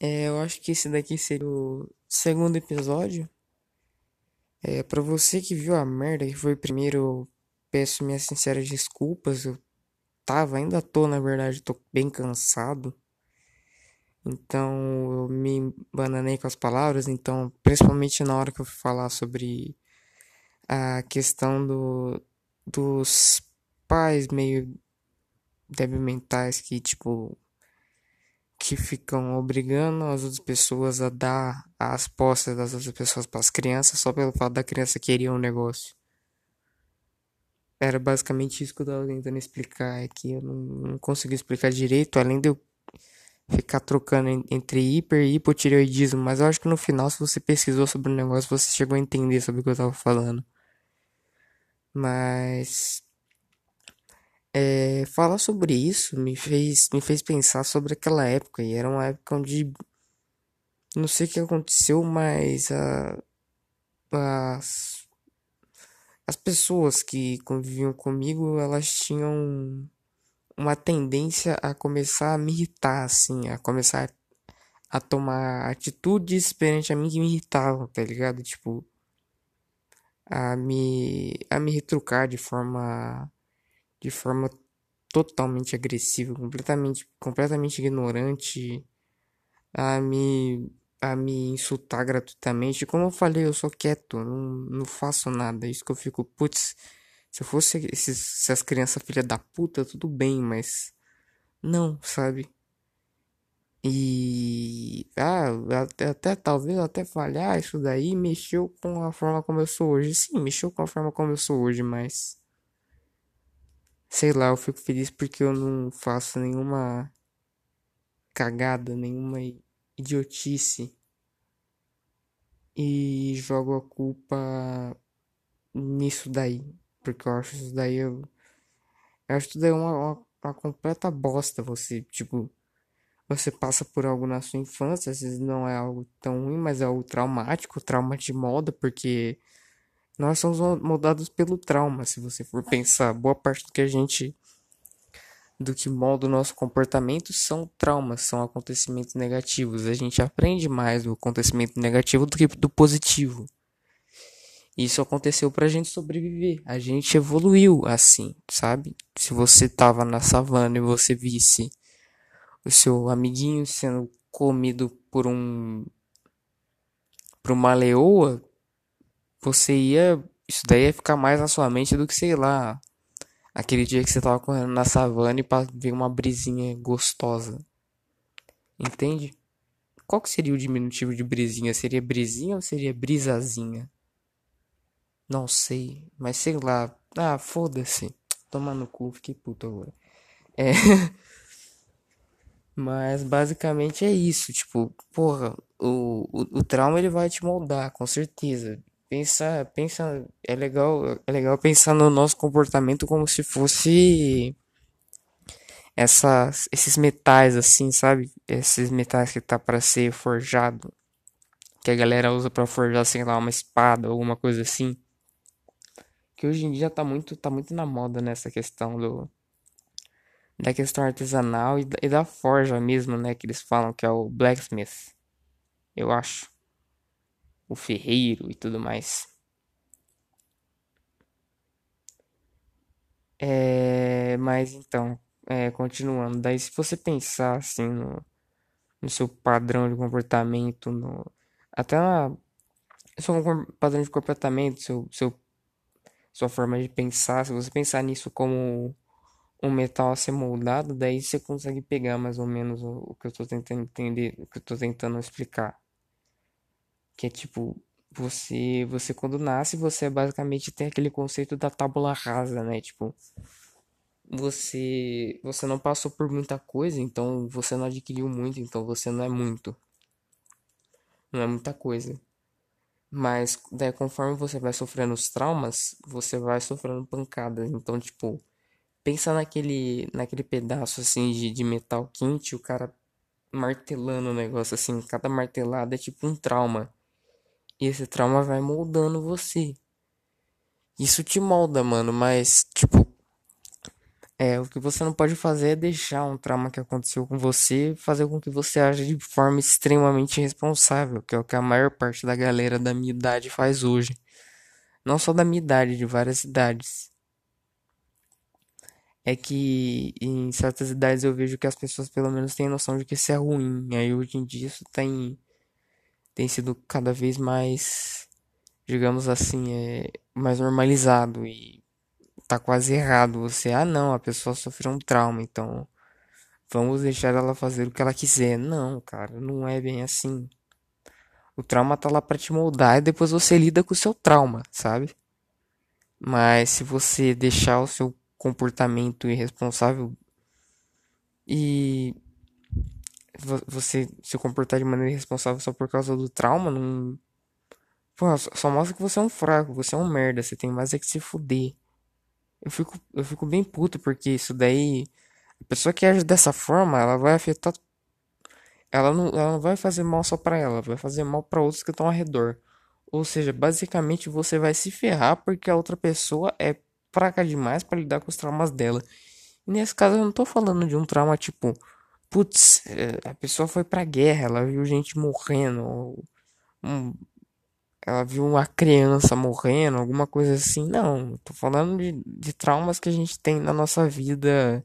É, eu acho que esse daqui seria o segundo episódio. É, pra você que viu a merda que foi primeiro, peço minhas sinceras desculpas. Eu tava, ainda tô, na verdade, tô bem cansado. Então eu me bananei com as palavras. Então, principalmente na hora que eu fui falar sobre a questão do, dos pais meio débil mentais que, tipo, que ficam obrigando as outras pessoas a dar as postas das outras pessoas para as crianças só pelo fato da criança querer um negócio. Era basicamente isso que eu tava tentando explicar, é que eu não, não consegui explicar direito, além de eu ficar trocando entre hiper e hipotireoidismo, mas eu acho que no final, se você pesquisou sobre o negócio, você chegou a entender sobre o que eu tava falando. Mas é, falar sobre isso me fez, me fez pensar sobre aquela época, e era uma época onde não sei o que aconteceu, mas a, as, as pessoas que conviviam comigo, elas tinham uma tendência a começar a me irritar, assim, a começar a tomar atitudes perante a mim que me irritavam, tá ligado? Tipo, a me, a me retrucar de forma, de forma totalmente agressiva, completamente, completamente ignorante, a me, a me insultar gratuitamente. Como eu falei, eu sou quieto, não, não faço nada. Isso que eu fico, putz, se eu fosse esses, essas crianças filha da puta, tudo bem, mas não, sabe? E ah, até, até talvez até falhar isso daí mexeu com a forma como eu sou hoje. Sim, mexeu com a forma como eu sou hoje, mas sei lá, eu fico feliz porque eu não faço nenhuma cagada, nenhuma idiotice. E jogo a culpa nisso daí, porque eu acho isso daí eu, eu acho tudo daí uma, uma, uma completa bosta você, tipo você passa por algo na sua infância, às vezes não é algo tão ruim, mas é algo traumático, trauma de moda, porque nós somos moldados pelo trauma, se você for pensar. Boa parte do que a gente. do que molda o nosso comportamento são traumas, são acontecimentos negativos. A gente aprende mais do acontecimento negativo do que do positivo. Isso aconteceu pra gente sobreviver. A gente evoluiu assim, sabe? Se você tava na savana e você visse o seu amiguinho sendo comido por um por uma leoa, você ia isso daí ia ficar mais na sua mente do que sei lá, aquele dia que você tava correndo na savana e ver uma brisinha gostosa. Entende? Qual que seria o diminutivo de brisinha? Seria brisinha ou seria brisazinha? Não sei, mas sei lá. Ah, foda-se. Toma no cu, fiquei puto agora. É. Mas basicamente é isso, tipo, porra, o, o, o trauma ele vai te moldar, com certeza. Pensa, pensa, é legal, é legal pensar no nosso comportamento como se fosse essas, esses metais assim, sabe? Esses metais que tá para ser forjado, que a galera usa para forjar, sei lá, uma espada alguma coisa assim. Que hoje em dia tá muito, tá muito na moda nessa questão do da questão artesanal e da, e da forja mesmo, né? Que eles falam que é o blacksmith, eu acho. O ferreiro e tudo mais. É, mas então, é, continuando, daí se você pensar assim no, no seu padrão de comportamento, no, até na seu padrão de comportamento, seu, seu, sua forma de pensar, se você pensar nisso como um metal a ser moldado, daí você consegue pegar mais ou menos o, o que eu estou tentando entender, o que eu estou tentando explicar. Que é tipo, você, você quando nasce, você basicamente tem aquele conceito da tábula rasa, né? Tipo, você você não passou por muita coisa, então você não adquiriu muito, então você não é muito. Não é muita coisa. Mas daí conforme você vai sofrendo os traumas, você vai sofrendo pancadas. Então, tipo, Pensa naquele, naquele pedaço assim de, de metal quente, o cara martelando o negócio assim, cada martelada é tipo um trauma. E esse trauma vai moldando você. Isso te molda, mano, mas tipo É, o que você não pode fazer é deixar um trauma que aconteceu com você fazer com que você age de forma extremamente irresponsável, que é o que a maior parte da galera da minha idade faz hoje. Não só da minha idade, de várias idades. É que em certas idades eu vejo que as pessoas pelo menos têm noção de que isso é ruim. Aí hoje em dia isso tem, tem sido cada vez mais, digamos assim, é, mais normalizado. E tá quase errado você, ah não, a pessoa sofreu um trauma, então vamos deixar ela fazer o que ela quiser. Não, cara, não é bem assim. O trauma tá lá pra te moldar e depois você lida com o seu trauma, sabe? Mas se você deixar o seu comportamento irresponsável e você se comportar de maneira irresponsável só por causa do trauma, não. Pô, só mostra que você é um fraco, você é um merda, você tem mais é que se fuder. Eu fico, eu fico bem puto porque isso daí. A pessoa que age dessa forma, ela vai afetar. Ela não, ela não vai fazer mal só pra ela, vai fazer mal para outros que estão ao redor. Ou seja, basicamente você vai se ferrar porque a outra pessoa é fraca demais para lidar com os traumas dela. E nesse caso eu não tô falando de um trauma tipo, putz, é, a pessoa foi pra guerra, ela viu gente morrendo, um, ela viu uma criança morrendo, alguma coisa assim. Não, tô falando de, de traumas que a gente tem na nossa vida.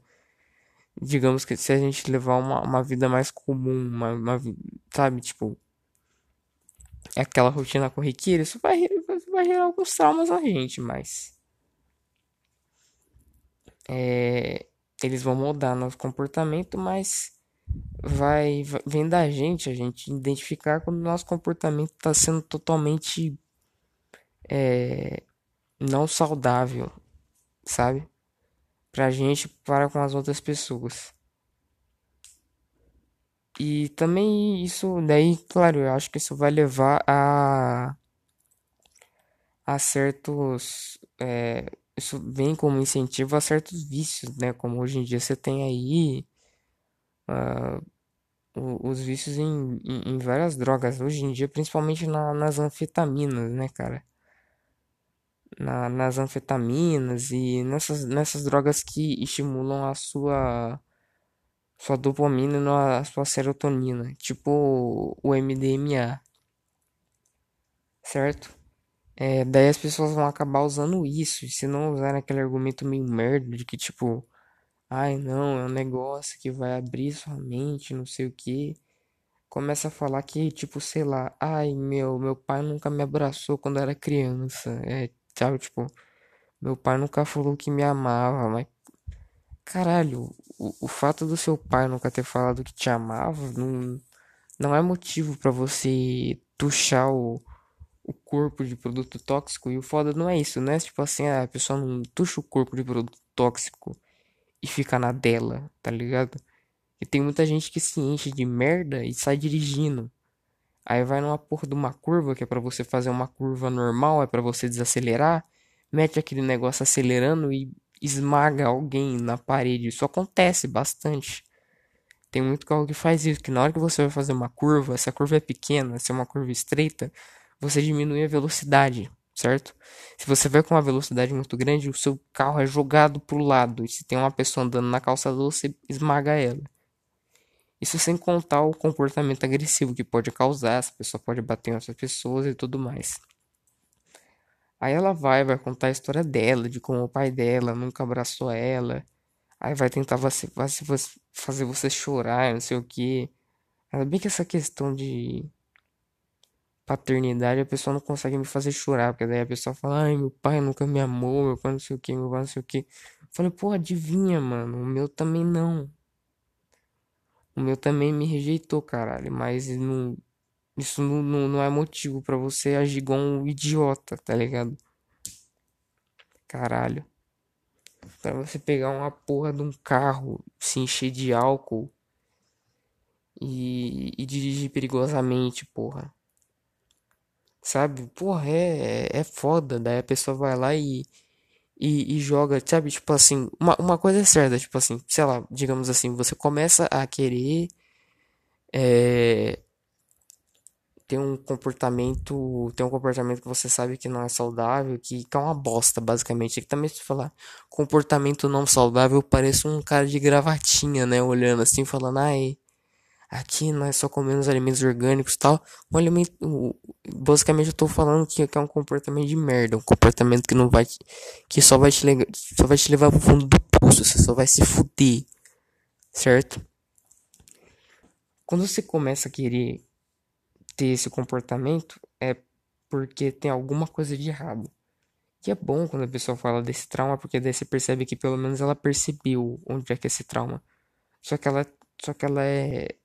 Digamos que se a gente levar uma, uma vida mais comum, uma, uma sabe, tipo, aquela rotina corriqueira, isso vai, vai gerar alguns traumas na gente, mas é, eles vão mudar nosso comportamento, mas vai, vem da gente a gente identificar quando o nosso comportamento está sendo totalmente é, não saudável, sabe? Pra gente para com as outras pessoas. E também isso daí, claro, eu acho que isso vai levar a a certos é, isso vem como incentivo a certos vícios, né? Como hoje em dia você tem aí uh, os vícios em, em, em, várias drogas. Hoje em dia, principalmente na, nas anfetaminas, né, cara? Na, nas anfetaminas e nessas, nessas drogas que estimulam a sua sua dopamina e a sua serotonina, tipo o MDMA, certo? É, daí as pessoas vão acabar usando isso, se não usar aquele argumento meio merda de que tipo, ai não, é um negócio que vai abrir sua mente, não sei o que. Começa a falar que, tipo, sei lá, ai meu, meu pai nunca me abraçou quando era criança. É, sabe, tipo, meu pai nunca falou que me amava, mas. Caralho, o, o fato do seu pai nunca ter falado que te amava não, não é motivo para você tuchar o o corpo de produto tóxico. E o foda não é isso, né? Tipo assim, a pessoa não tuxa o corpo de produto tóxico e fica na dela, tá ligado? E tem muita gente que se enche de merda e sai dirigindo. Aí vai numa porra de uma curva que é para você fazer uma curva normal, é para você desacelerar, mete aquele negócio acelerando e esmaga alguém na parede. Isso acontece bastante. Tem muito carro que faz isso, que na hora que você vai fazer uma curva, se a curva é pequena, se é uma curva estreita, você diminui a velocidade, certo? Se você vai com uma velocidade muito grande, o seu carro é jogado para o lado. E se tem uma pessoa andando na calçada, você esmaga ela. Isso sem contar o comportamento agressivo que pode causar, essa pessoa pode bater em outras pessoas e tudo mais. Aí ela vai, vai contar a história dela, de como o pai dela nunca abraçou ela. Aí vai tentar fazer você chorar, não sei o que. Ainda bem que essa questão de paternidade, a pessoa não consegue me fazer chorar, porque daí a pessoa fala, ai, meu pai nunca me amou, meu pai não sei o que, meu pai não sei o que. Falei, pô, adivinha, mano, o meu também não. O meu também me rejeitou, caralho, mas não, isso não, não, não é motivo para você agir igual um idiota, tá ligado? Caralho. Pra você pegar uma porra de um carro, se encher de álcool e, e dirigir perigosamente, porra. Sabe? Porra, é, é foda. Daí a pessoa vai lá e, e, e, joga, sabe? Tipo assim, uma, uma coisa é certa, tipo assim, sei lá, digamos assim, você começa a querer é, ter um comportamento, tem um comportamento que você sabe que não é saudável, que, que é uma bosta, basicamente. Que também se falar comportamento não saudável, parece um cara de gravatinha, né, olhando assim, falando, ai, aqui nós só comemos alimentos orgânicos e tal. Um alimento, basicamente eu tô falando que, é um comportamento de merda, um comportamento que não vai, que só vai te, só vai te levar pro fundo do poço, você só vai se fuder, certo? Quando você começa a querer ter esse comportamento, é porque tem alguma coisa de errado. Que é bom quando a pessoa fala desse trauma, porque daí você percebe que pelo menos ela percebeu onde é que é esse trauma. Só que ela, só que ela é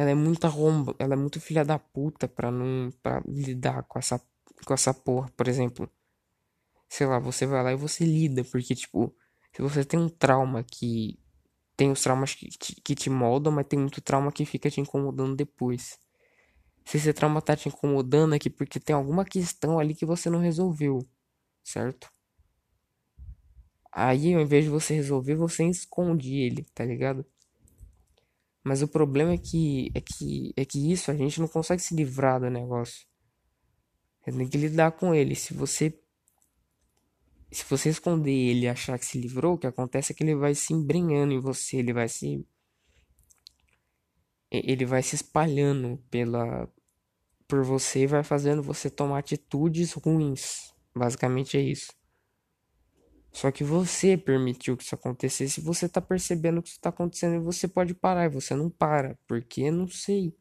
ela é muito arromba, ela é muito filha da puta pra não para lidar com essa com essa porra, por exemplo. Sei lá, você vai lá e você lida, porque tipo, se você tem um trauma que tem os traumas que te, que te moldam, mas tem muito trauma que fica te incomodando depois. Se esse trauma tá te incomodando aqui porque tem alguma questão ali que você não resolveu, certo? Aí, ao invés de você resolver, você esconde ele, tá ligado? Mas o problema é que é que é que isso a gente não consegue se livrar do negócio. Você tem que lidar com ele. Se você se você esconder ele e achar que se livrou, o que acontece é que ele vai se embrenhando em você, ele vai se ele vai se espalhando pela por você e vai fazendo você tomar atitudes ruins. Basicamente é isso. Só que você permitiu que isso acontecesse, você tá percebendo o que está acontecendo e você pode parar e você não para, porque não sei.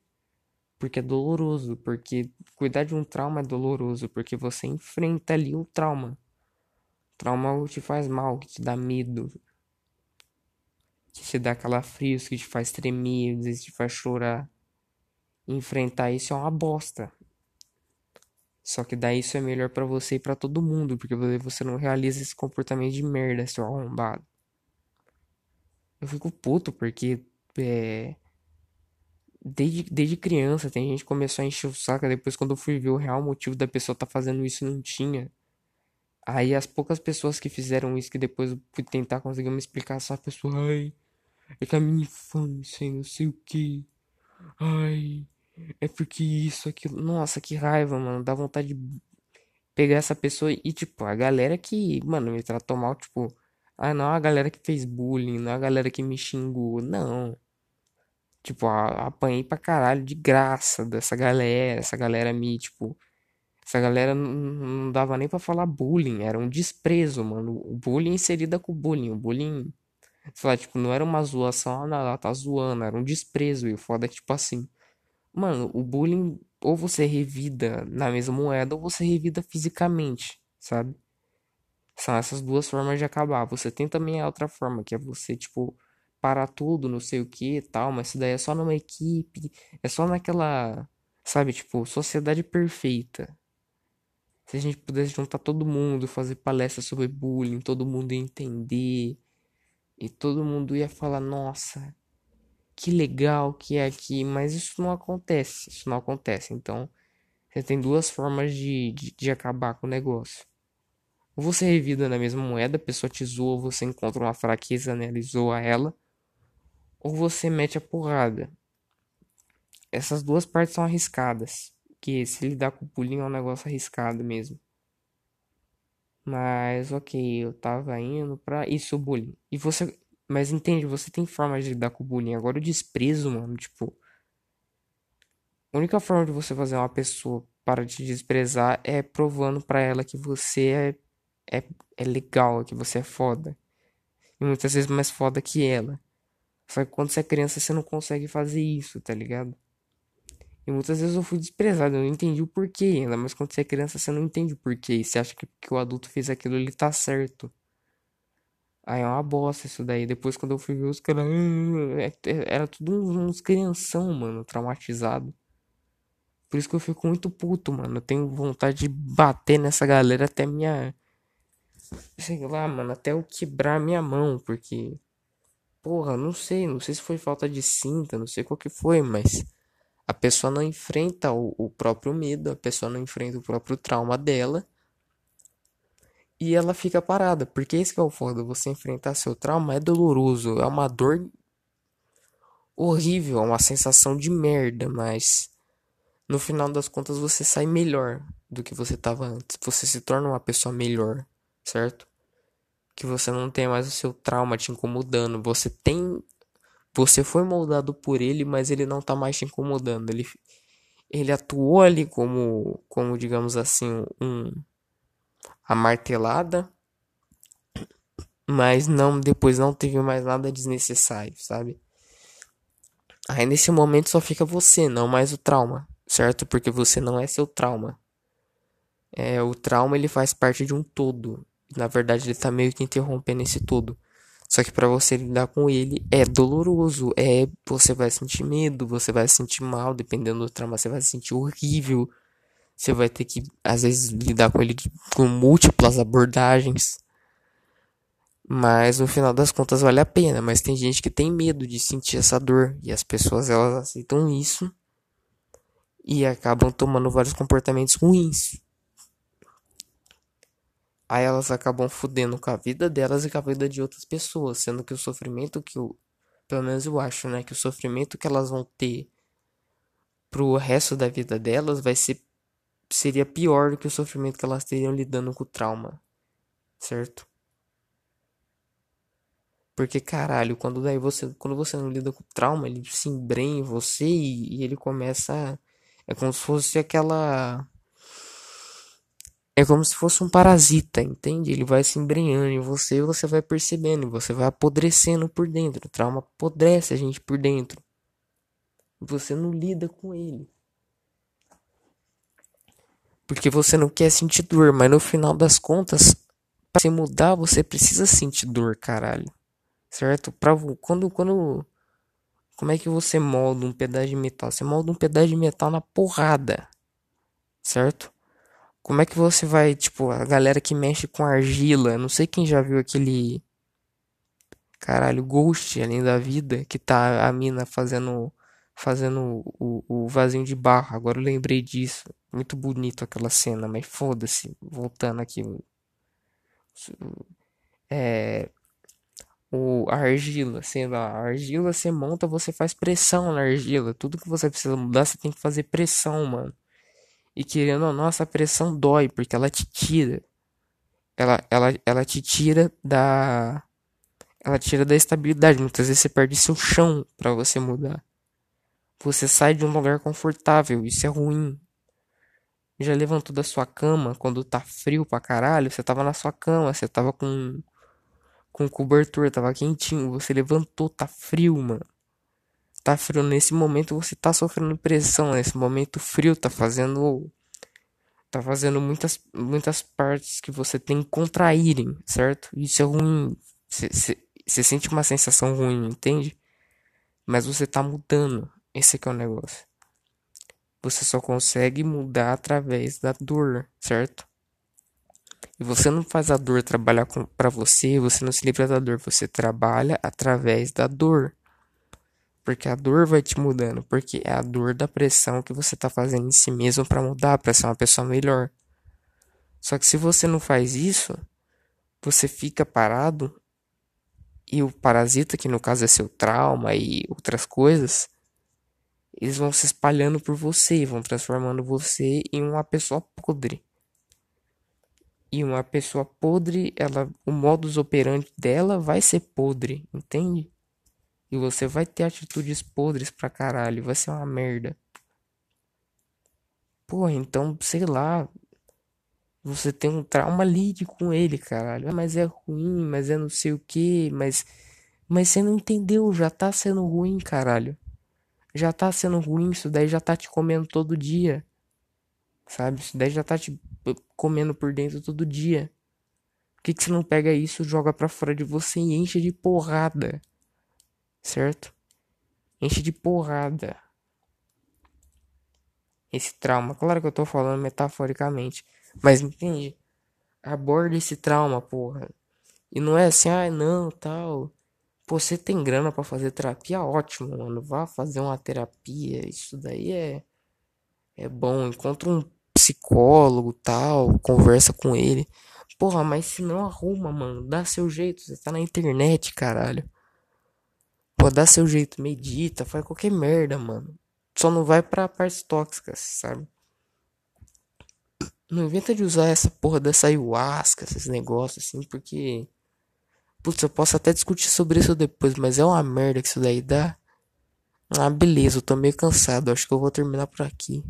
Porque é doloroso, porque cuidar de um trauma é doloroso, porque você enfrenta ali o trauma. Trauma te faz mal, que te dá medo, que te dá calafrios, que te faz tremer, vezes te faz chorar. Enfrentar isso é uma bosta. Só que daí isso é melhor para você e para todo mundo, porque você não realiza esse comportamento de merda, seu arrombado. Eu fico puto porque é, desde, desde criança tem gente que começou a encher o saco, depois quando eu fui ver o real motivo da pessoa tá fazendo isso não tinha. Aí as poucas pessoas que fizeram isso, que depois eu fui tentar conseguir me explicar, só a pessoa, ai, é que a minha infância, não sei o que. Ai, é porque isso, aquilo. Nossa, que raiva, mano. Dá vontade de pegar essa pessoa e, tipo, a galera que, mano, me tratou mal, tipo, ah, não, a galera que fez bullying, não a galera que me xingou, não. Tipo, apanhei pra caralho de graça dessa galera, essa galera me, tipo, essa galera não dava nem para falar bullying, era um desprezo, mano. O bullying inserida com o bullying. O bullying, sei lá, tipo, não era uma zoação, ah, não, ela tá zoando, era um desprezo. E o foda é que, tipo assim, mano, o bullying, ou você revida na mesma moeda, ou você revida fisicamente, sabe? São essas duas formas de acabar. Você tem também a outra forma, que é você, tipo, parar tudo, não sei o que e tal, mas isso daí é só numa equipe, é só naquela, sabe, tipo, sociedade perfeita. Se a gente pudesse juntar todo mundo, fazer palestra sobre bullying, todo mundo ia entender. E todo mundo ia falar, nossa, que legal que é aqui. Mas isso não acontece. Isso não acontece. Então, você tem duas formas de, de, de acabar com o negócio. Ou você revida na mesma moeda, a pessoa te zoa, você encontra uma fraqueza nela e zoa ela. Ou você mete a porrada. Essas duas partes são arriscadas que se lidar com o bullying é um negócio arriscado mesmo. Mas ok, eu tava indo pra isso, o bullying. E você. Mas entende, você tem formas de lidar com o bullying. Agora o desprezo, mano, tipo. A única forma de você fazer uma pessoa para te desprezar é provando para ela que você é, é, é legal, que você é foda. E muitas vezes mais foda que ela. Só que quando você é criança você não consegue fazer isso, tá ligado? E muitas vezes eu fui desprezado, eu não entendi o porquê ainda, mas quando você é criança você não entende o porquê. E você acha que, que o adulto fez aquilo ele tá certo. Aí é uma bosta isso daí. Depois quando eu fui ver os caras. Ah, é, é, era tudo uns crianção, mano, traumatizado. Por isso que eu fico muito puto, mano. Eu tenho vontade de bater nessa galera até minha. Sei lá, mano, até eu quebrar minha mão, porque. Porra, não sei, não sei se foi falta de cinta, não sei qual que foi, mas a pessoa não enfrenta o, o próprio medo, a pessoa não enfrenta o próprio trauma dela e ela fica parada. Porque esse é o foda, você enfrentar seu trauma é doloroso, é uma dor horrível, é uma sensação de merda, mas no final das contas você sai melhor do que você estava antes. Você se torna uma pessoa melhor, certo? Que você não tem mais o seu trauma te incomodando. Você tem. Você foi moldado por ele, mas ele não tá mais te incomodando. Ele, ele atuou ali como, como digamos assim, um. A martelada. Mas não, depois não teve mais nada desnecessário, sabe? Aí nesse momento só fica você, não mais o trauma, certo? Porque você não é seu trauma. É, o trauma ele faz parte de um todo. Na verdade, ele tá meio que interrompendo esse todo. Só que para você lidar com ele é doloroso, é você vai sentir medo, você vai sentir mal, dependendo do trauma, você vai se sentir horrível. Você vai ter que às vezes lidar com ele com múltiplas abordagens. Mas no final das contas vale a pena, mas tem gente que tem medo de sentir essa dor e as pessoas elas aceitam isso e acabam tomando vários comportamentos ruins. Aí elas acabam fudendo com a vida delas e com a vida de outras pessoas, sendo que o sofrimento que eu, pelo menos eu acho, né, que o sofrimento que elas vão ter pro resto da vida delas vai ser seria pior do que o sofrimento que elas teriam lidando com o trauma, certo? Porque, caralho, quando daí você, quando você não lida com trauma, ele se embrenha em você e, e ele começa. É como se fosse aquela. É como se fosse um parasita, entende? Ele vai se embrenhando em você e você vai percebendo, você vai apodrecendo por dentro. O trauma apodrece a gente por dentro. Você não lida com ele. Porque você não quer sentir dor, mas no final das contas, para se mudar, você precisa sentir dor, caralho certo? Pra, quando, quando, como é que você molda um pedaço de metal? Você molda um pedaço de metal na porrada, certo? Como é que você vai, tipo, a galera que mexe com argila, não sei quem já viu aquele caralho Ghost além da vida, que tá a mina fazendo fazendo o, o vasinho de barro. Agora eu lembrei disso. Muito bonito aquela cena, mas foda-se. Voltando aqui. É, o, a argila, sei lá, a argila você monta, você faz pressão na argila. Tudo que você precisa mudar, você tem que fazer pressão, mano. E querendo ou não, essa pressão dói, porque ela te tira. Ela, ela, ela te tira da. Ela tira da estabilidade. Muitas vezes você perde seu chão para você mudar. Você sai de um lugar confortável, isso é ruim. Já levantou da sua cama quando tá frio pra caralho? Você tava na sua cama, você tava com com cobertor, tava quentinho. Você levantou, tá frio, mano. Tá frio. Nesse momento você tá sofrendo pressão. Nesse momento frio tá fazendo. Tá fazendo muitas, muitas partes que você tem que contraírem, certo? Isso é ruim. Você sente uma sensação ruim, entende? Mas você tá mudando. Esse que é o negócio. Você só consegue mudar através da dor, certo? E você não faz a dor trabalhar para você, você não se livra da dor, você trabalha através da dor. Porque a dor vai te mudando, porque é a dor da pressão que você tá fazendo em si mesmo para mudar, para ser uma pessoa melhor. Só que se você não faz isso, você fica parado e o parasita, que no caso é seu trauma e outras coisas, eles vão se espalhando por você, vão transformando você em uma pessoa podre. E uma pessoa podre, ela, o modus operandi dela vai ser podre, entende? E você vai ter atitudes podres pra caralho, vai ser uma merda. Porra, então, sei lá. Você tem um trauma, lide com ele, caralho. Ah, mas é ruim, mas é não sei o que, mas. Mas você não entendeu, já tá sendo ruim, caralho. Já tá sendo ruim, isso daí já tá te comendo todo dia. Sabe? Isso daí já tá te comendo por dentro todo dia. Por que, que você não pega isso, joga pra fora de você e enche de porrada? Certo? Enche de porrada. Esse trauma. Claro que eu tô falando metaforicamente. Mas entende? Aborda esse trauma, porra. E não é assim, ah, não, tal. Você tem grana para fazer terapia? Ótimo, mano. Vá fazer uma terapia. Isso daí é. É bom. Encontra um psicólogo tal, conversa com ele. Porra, mas se não arruma, mano, dá seu jeito, você tá na internet, caralho. Pô, dá seu jeito, medita, faz qualquer merda, mano. só não vai pra partes tóxicas, sabe? Não inventa de usar essa porra dessa ayahuasca, esses negócios assim, porque. Putz, eu posso até discutir sobre isso depois, mas é uma merda que isso daí dá. Ah, beleza, eu tô meio cansado. Acho que eu vou terminar por aqui.